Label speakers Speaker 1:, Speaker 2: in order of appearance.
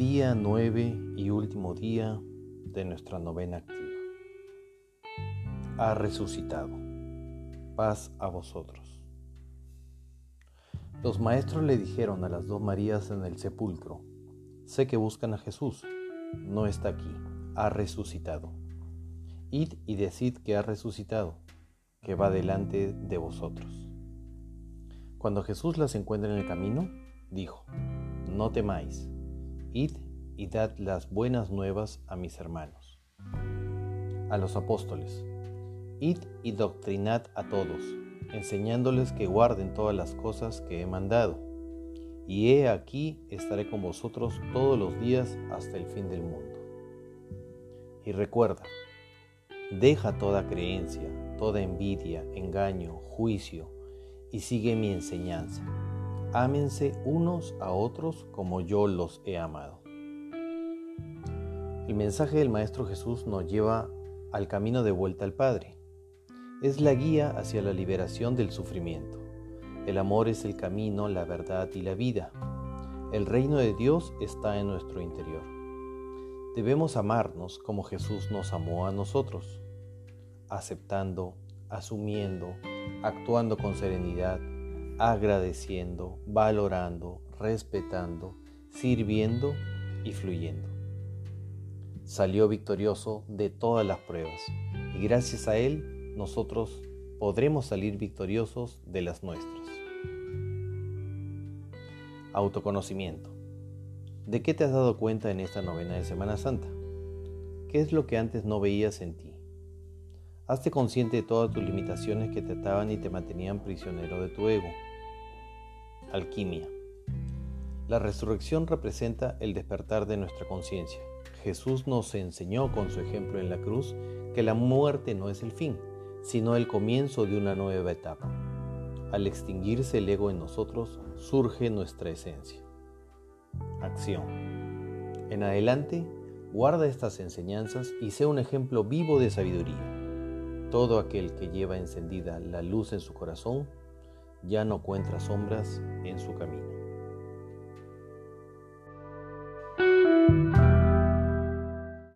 Speaker 1: Día 9 y último día de nuestra novena activa. Ha resucitado. Paz a vosotros. Los maestros le dijeron a las dos Marías en el sepulcro, sé que buscan a Jesús, no está aquí, ha resucitado. Id y decid que ha resucitado, que va delante de vosotros. Cuando Jesús las encuentra en el camino, dijo, no temáis Id y dad las buenas nuevas a mis hermanos. A los apóstoles. Id y doctrinad a todos, enseñándoles que guarden todas las cosas que he mandado. Y he aquí estaré con vosotros todos los días hasta el fin del mundo. Y recuerda, deja toda creencia, toda envidia, engaño, juicio, y sigue mi enseñanza ámense unos a otros como yo los he amado. El mensaje del Maestro Jesús nos lleva al camino de vuelta al Padre. Es la guía hacia la liberación del sufrimiento. El amor es el camino, la verdad y la vida. El reino de Dios está en nuestro interior. Debemos amarnos como Jesús nos amó a nosotros, aceptando, asumiendo, actuando con serenidad, agradeciendo, valorando, respetando, sirviendo y fluyendo. Salió victorioso de todas las pruebas y gracias a él nosotros podremos salir victoriosos de las nuestras. Autoconocimiento. ¿De qué te has dado cuenta en esta novena de Semana Santa? ¿Qué es lo que antes no veías en ti? Hazte consciente de todas tus limitaciones que te ataban y te mantenían prisionero de tu ego. Alquimia. La resurrección representa el despertar de nuestra conciencia. Jesús nos enseñó con su ejemplo en la cruz que la muerte no es el fin, sino el comienzo de una nueva etapa. Al extinguirse el ego en nosotros, surge nuestra esencia. Acción. En adelante, guarda estas enseñanzas y sea un ejemplo vivo de sabiduría. Todo aquel que lleva encendida la luz en su corazón ya no encuentra sombras en su camino.